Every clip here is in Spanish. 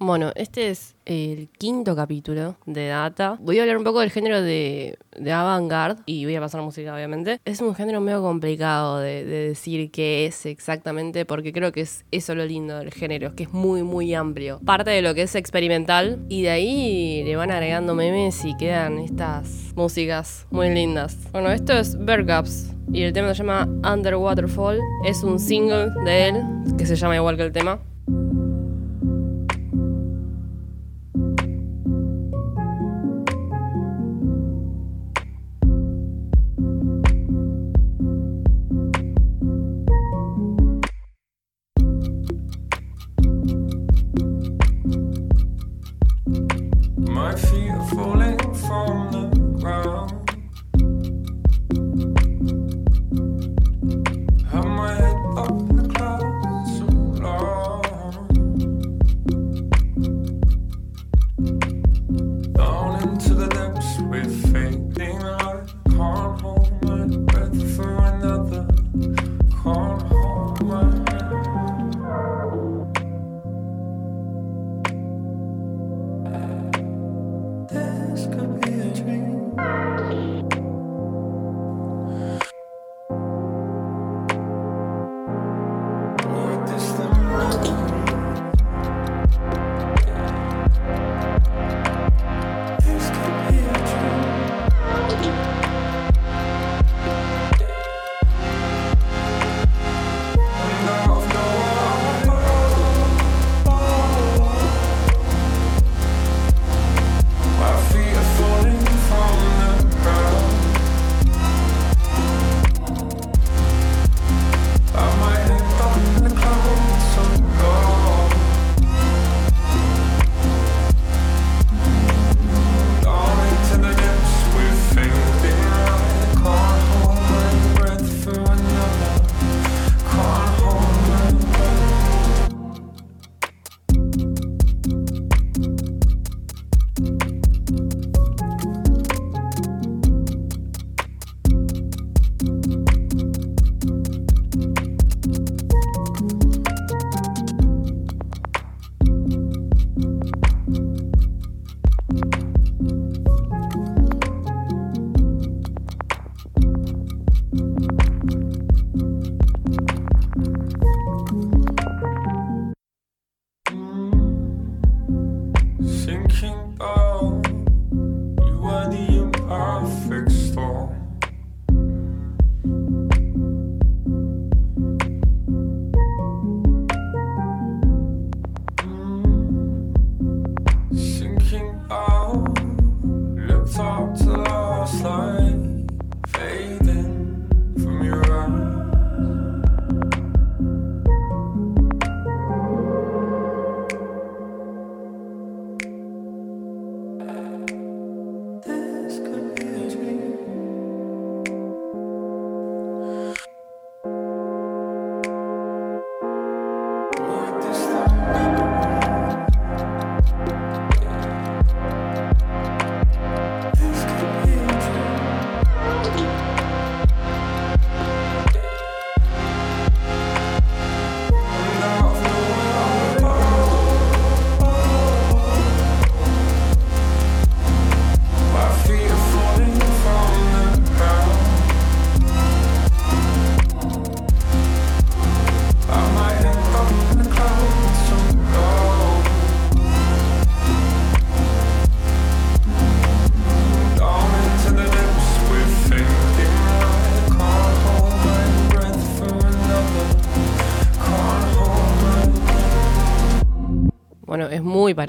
Bueno, este es el quinto capítulo de Data. Voy a hablar un poco del género de, de y voy a pasar música, obviamente. Es un género medio complicado de, de decir qué es exactamente porque creo que es eso lo lindo del género, que es muy, muy amplio. Parte de lo que es experimental y de ahí le van agregando memes y quedan estas músicas muy lindas. Bueno, esto es Bergcaps y el tema se llama Underwaterfall. Es un single de él que se llama igual que el tema.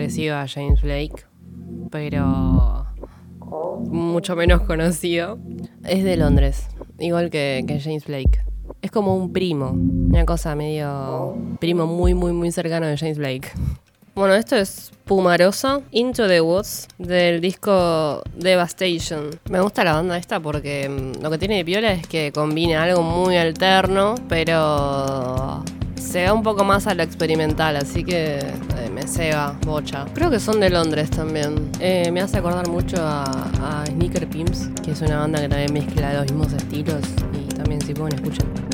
Parecido a James Blake, pero mucho menos conocido. Es de Londres, igual que, que James Blake. Es como un primo, una cosa medio primo muy, muy, muy cercano de James Blake. Bueno, esto es Pumarosa, Into the Woods, del disco Devastation. Me gusta la banda esta porque mm, lo que tiene de piola es que combina algo muy alterno, pero se va un poco más a lo experimental, así que ceba, bocha. Creo que son de Londres también. Eh, me hace acordar mucho a, a Sneaker Pimps, que es una banda que también mezcla los mismos estilos y también si pueden escuchar.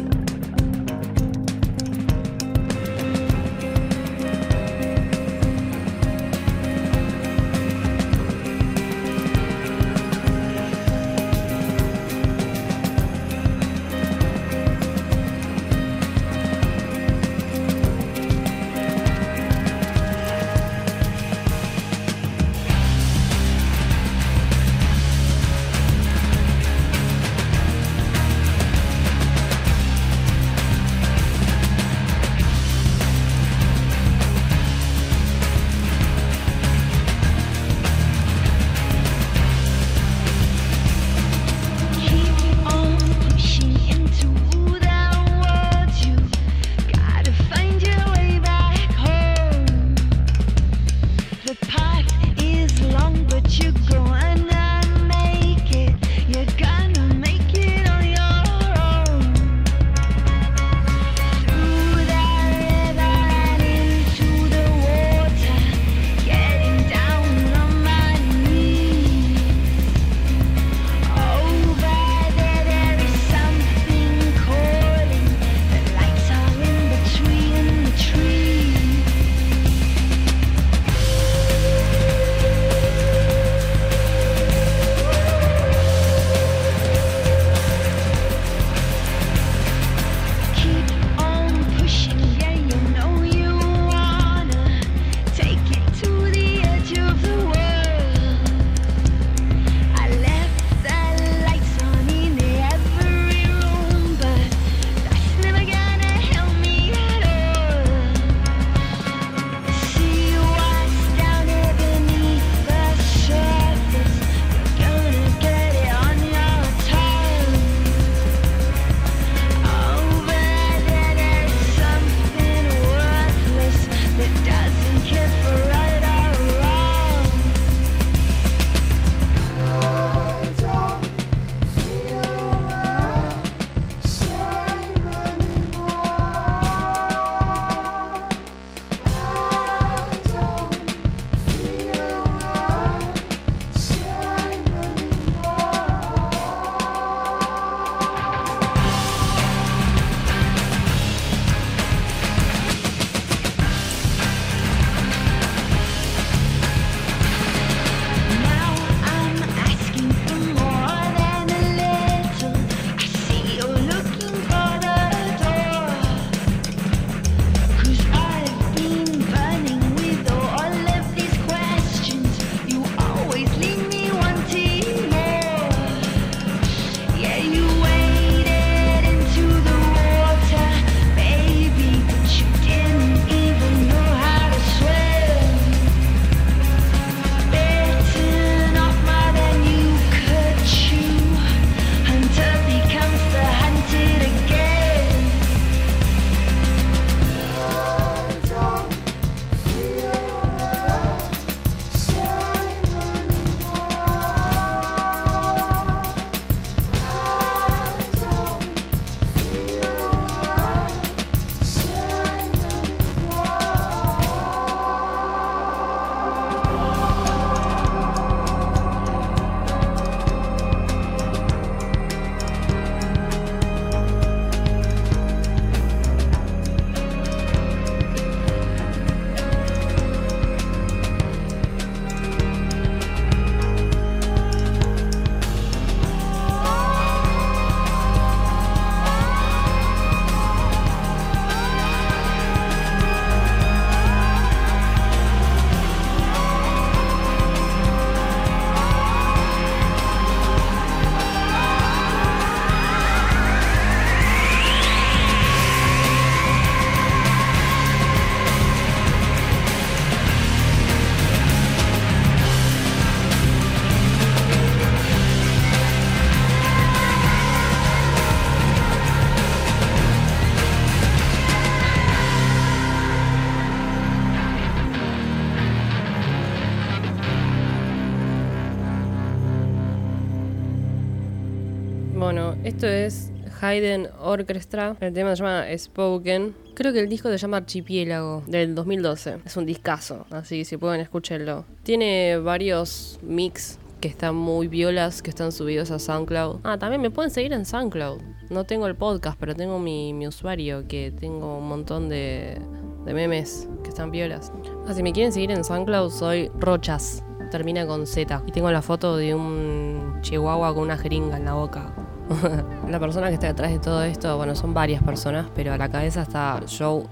Esto es Haydn Orchestra. El tema se llama Spoken. Creo que el disco se llama Archipiélago, del 2012. Es un discazo, así que si pueden escúchenlo. Tiene varios mix que están muy violas, que están subidos a SoundCloud. Ah, también me pueden seguir en SoundCloud. No tengo el podcast, pero tengo mi, mi usuario, que tengo un montón de, de memes que están violas. Ah, si me quieren seguir en SoundCloud, soy Rochas. Termina con Z. Y tengo la foto de un chihuahua con una jeringa en la boca. la persona que está detrás de todo esto, bueno, son varias personas, pero a la cabeza está Joe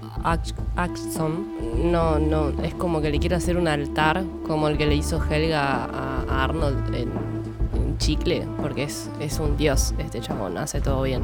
Axson. No, no, es como que le quiero hacer un altar, como el que le hizo Helga a Arnold en, en Chicle, porque es, es un dios este chabón, hace todo bien.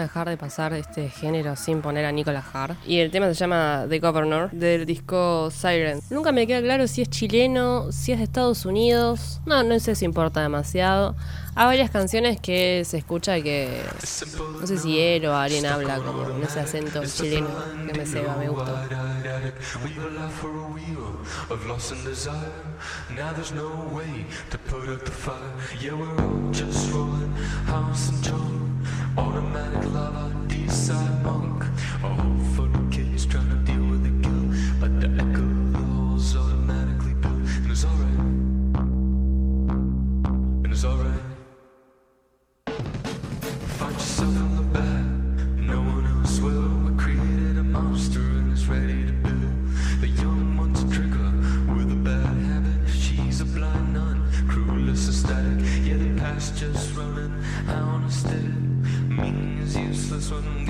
dejar de pasar este género sin poner a Nicolas Hart. Y el tema se llama The Governor, del disco Siren. Nunca me queda claro si es chileno, si es de Estados Unidos. No, no sé si importa demasiado. Hay varias canciones que se escucha que. No sé si él o alguien habla como en ese acento chileno que me ceba, me gusta. Automatic lover, east side monk, a hope for sudden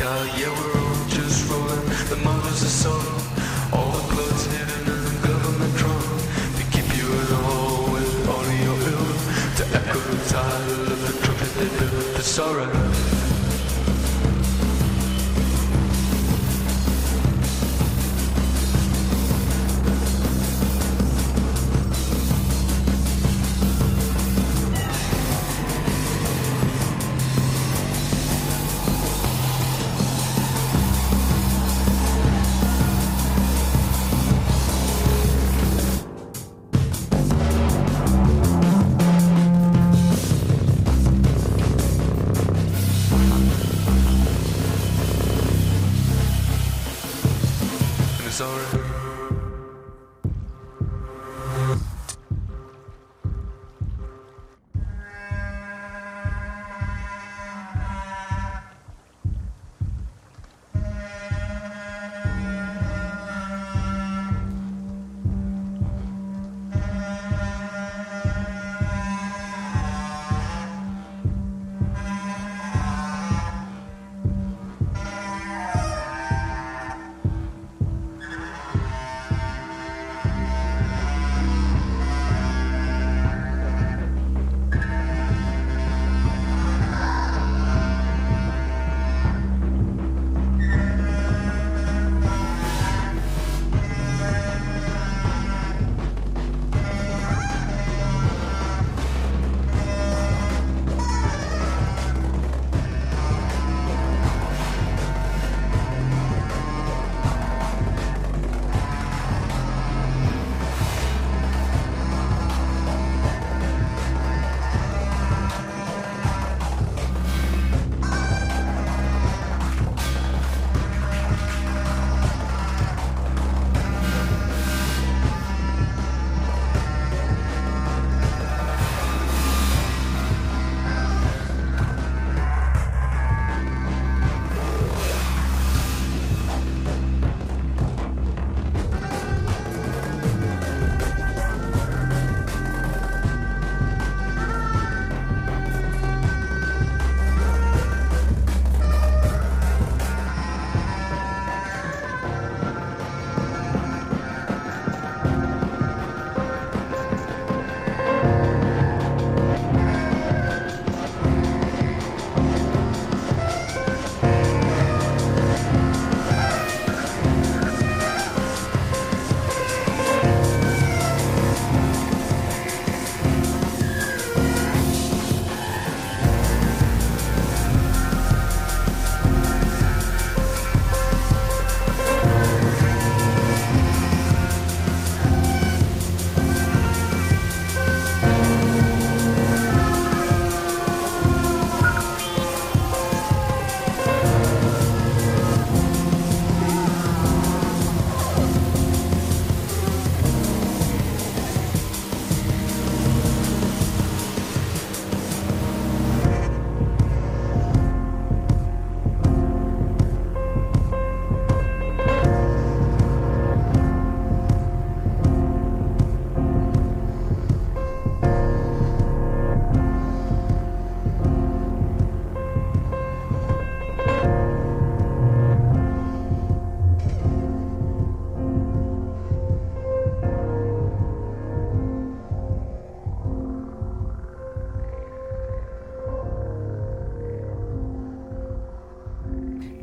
yeah,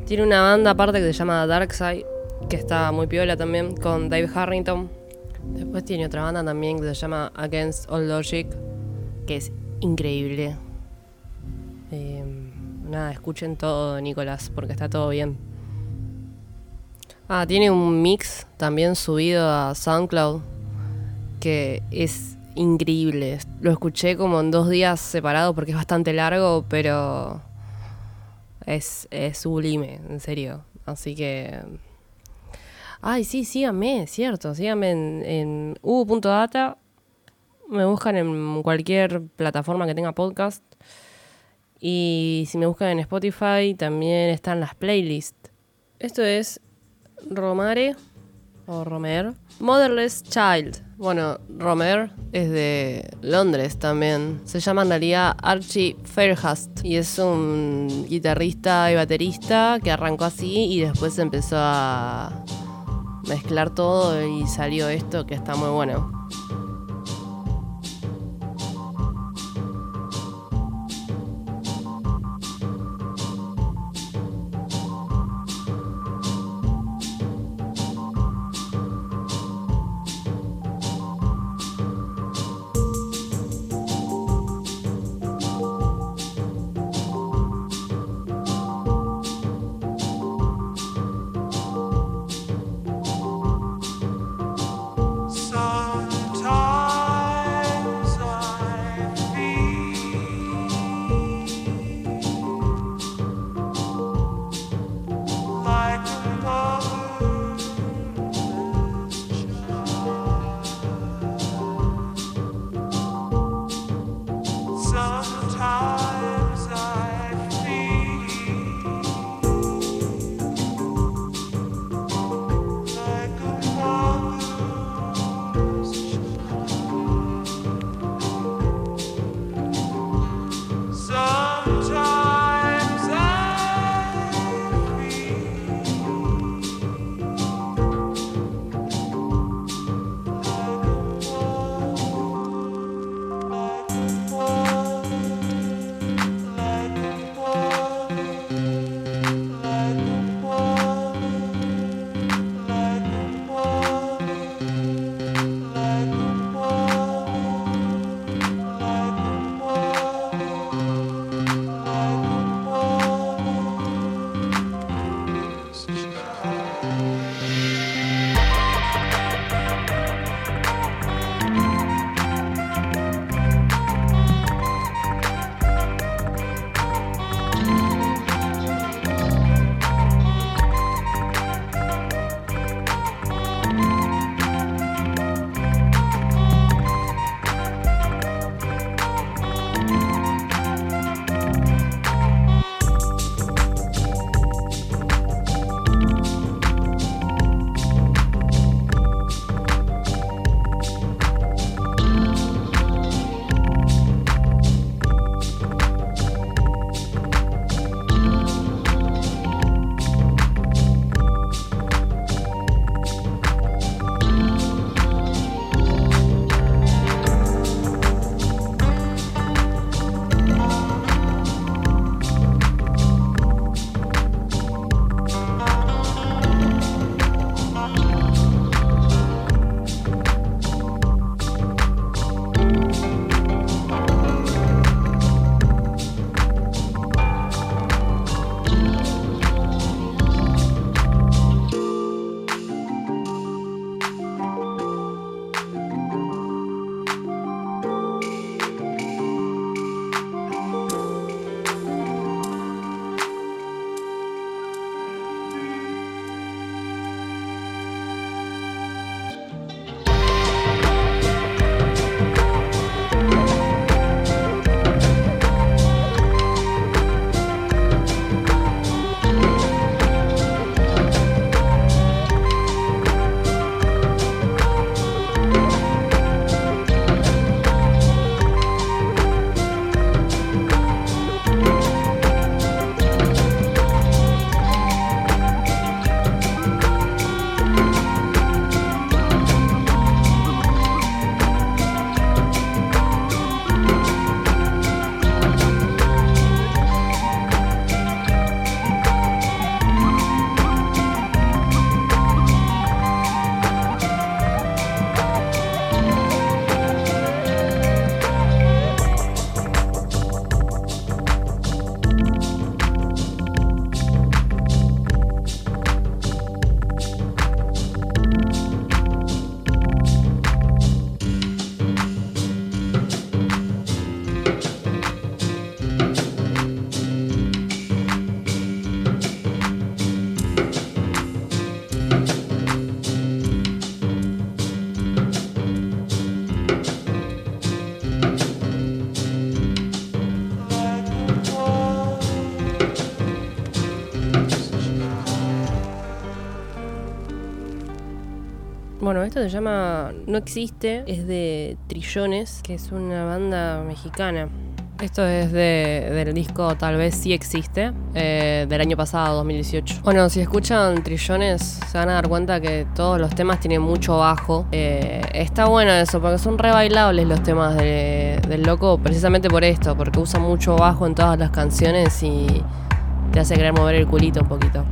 Tiene una banda aparte que se llama Darkside, que está muy piola también, con Dave Harrington. Después tiene otra banda también que se llama Against All Logic, que es increíble. Eh, nada, escuchen todo Nicolás, porque está todo bien. Ah, tiene un mix también subido a SoundCloud, que es increíble. Lo escuché como en dos días separados porque es bastante largo, pero es, es sublime, en serio. Así que... Ay, sí, síganme, cierto. Síganme en, en u.data. Me buscan en cualquier plataforma que tenga podcast. Y si me buscan en Spotify, también están las playlists. Esto es Romare o Romer. Motherless Child. Bueno, Romer es de Londres también. Se llama en realidad Archie Fairhurst y es un guitarrista y baterista que arrancó así y después empezó a mezclar todo y salió esto que está muy bueno. Se llama No Existe, es de Trillones, que es una banda mexicana. Esto es de, del disco Tal vez sí existe, eh, del año pasado, 2018. Bueno, si escuchan Trillones, se van a dar cuenta que todos los temas tienen mucho bajo. Eh, está bueno eso, porque son re bailables los temas de- del loco, precisamente por esto, porque usa mucho bajo en todas las canciones y te hace querer mover el culito un poquito.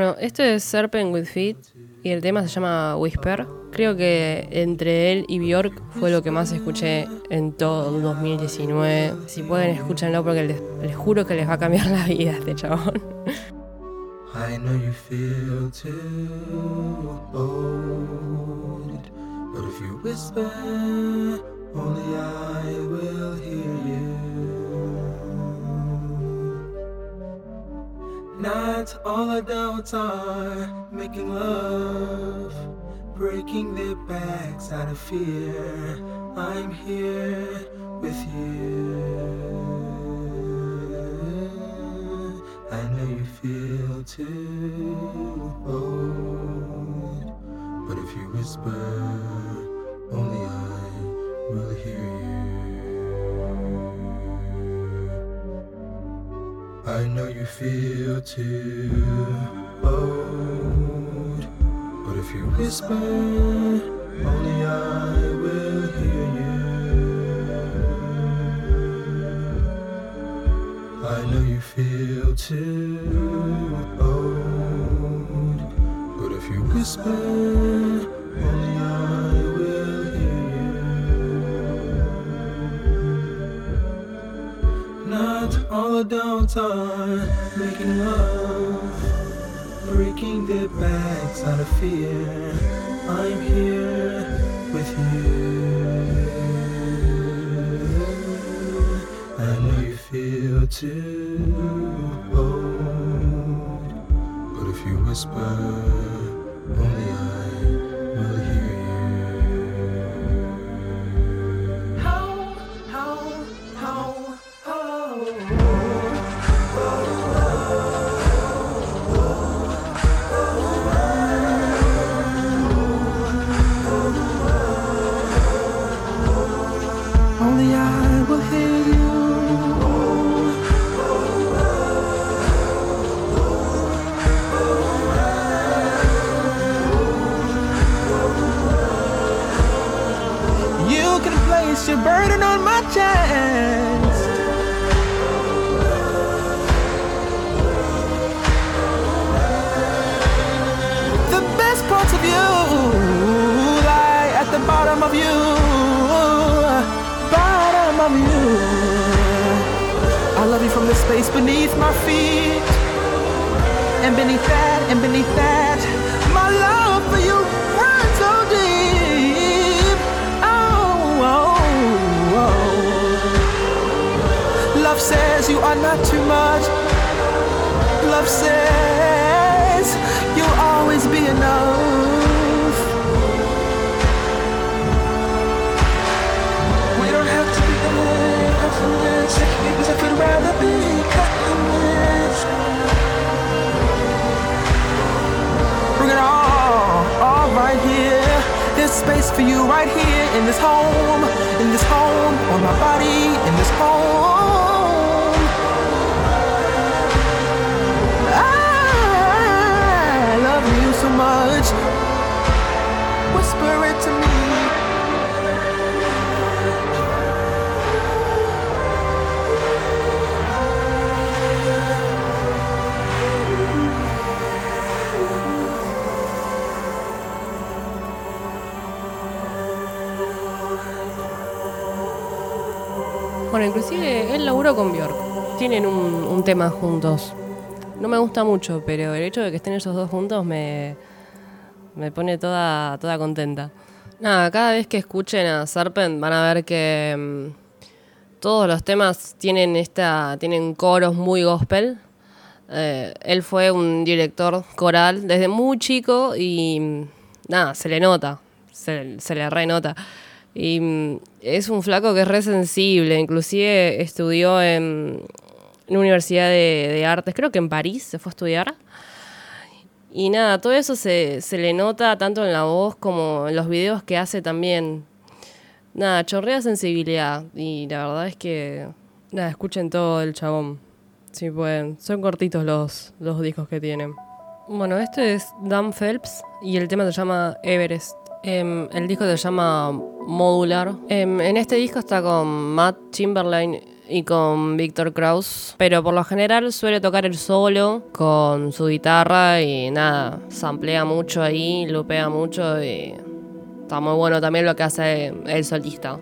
Bueno, esto es Serpent with Feet y el tema se llama Whisper. Creo que entre él y Bjork fue lo que más escuché en todo el 2019. Si pueden, escúchenlo porque les, les juro que les va a cambiar la vida este chabón. I know you feel too old, but if you whisper, only I will hear you. Not all adults are making love, breaking their backs out of fear. I'm here with you. I know you feel too old, but if you whisper, only I I know you feel too old, but if you whisper, only I will hear you. I know you feel too old, but if you whisper, all adults are making love, breaking their backs out of fear. I'm here with you. I know you feel too old, but if you whisper, only I the space beneath my feet. And beneath that, and beneath that, my love for you runs so deep. Oh, oh, oh. Love says you are not too much. Love says you'll always be enough. We don't have to be confidence because I could rather space for you right here in this home, in this home, on my body, in this home. Bueno, inclusive él laburó con Bjork. Tienen un, un tema juntos. No me gusta mucho, pero el hecho de que estén esos dos juntos me, me pone toda, toda contenta. Nada, cada vez que escuchen a Serpent van a ver que mm, todos los temas tienen esta tienen coros muy gospel. Eh, él fue un director coral desde muy chico y mm, nada, se le nota, se, se le renota. Y mm, es un flaco que es re sensible, inclusive estudió en una universidad de, de artes, creo que en París se fue a estudiar. Y nada, todo eso se, se le nota tanto en la voz como en los videos que hace también. Nada, chorrea sensibilidad. Y la verdad es que, nada, escuchen todo el chabón. Si pueden. Son cortitos los, los discos que tienen. Bueno, este es Dan Phelps y el tema se llama Everest. Em, el disco se llama Modular. Em, en este disco está con Matt Chamberlain y con Victor Krauss, pero por lo general suele tocar el solo con su guitarra y nada, samplea mucho ahí, lupea mucho y está muy bueno también lo que hace el solista.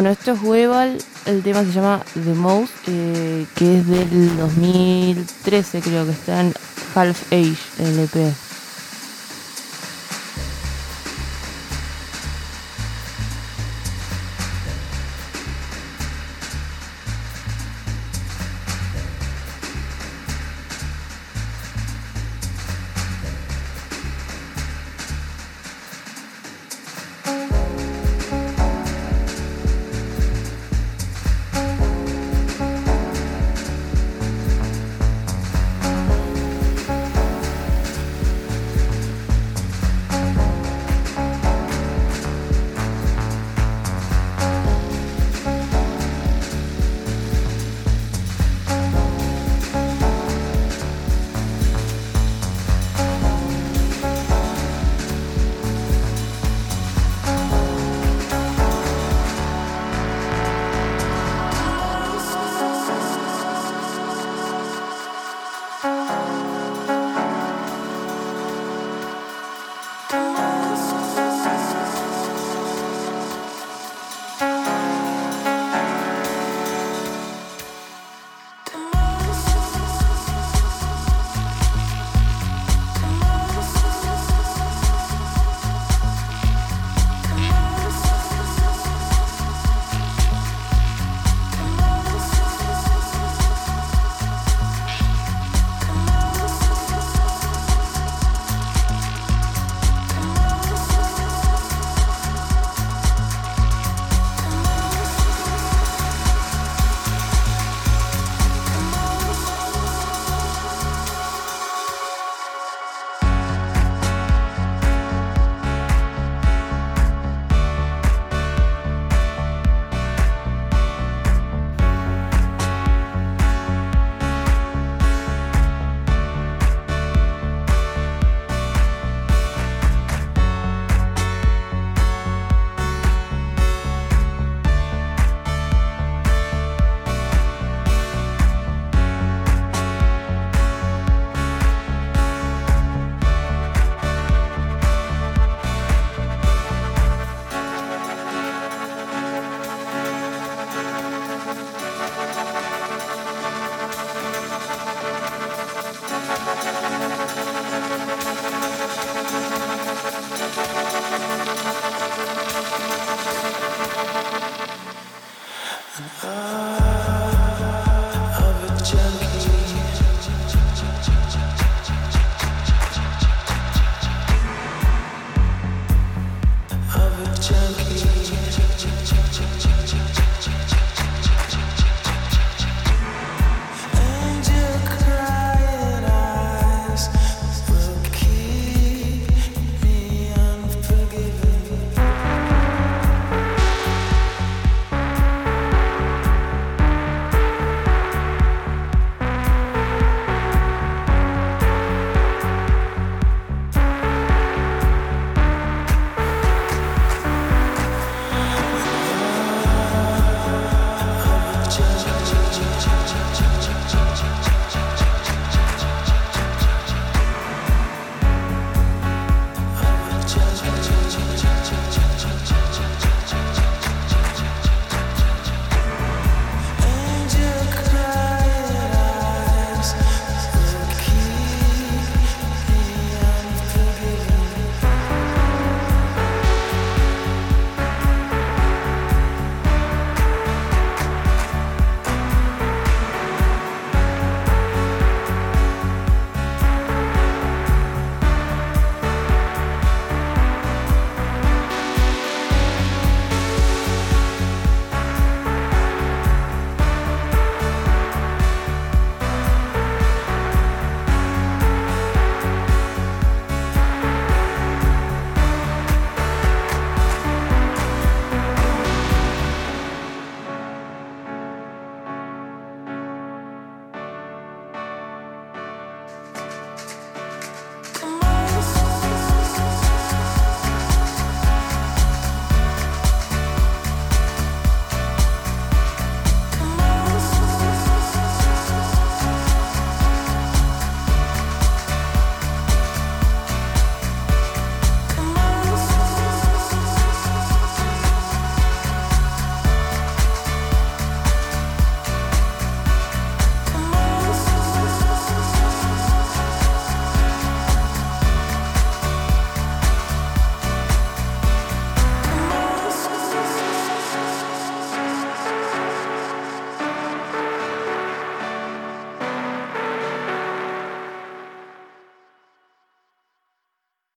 Bueno, esto es Weval, el tema se llama The Most, eh, que es del 2013 creo que está en Half Age, el EP.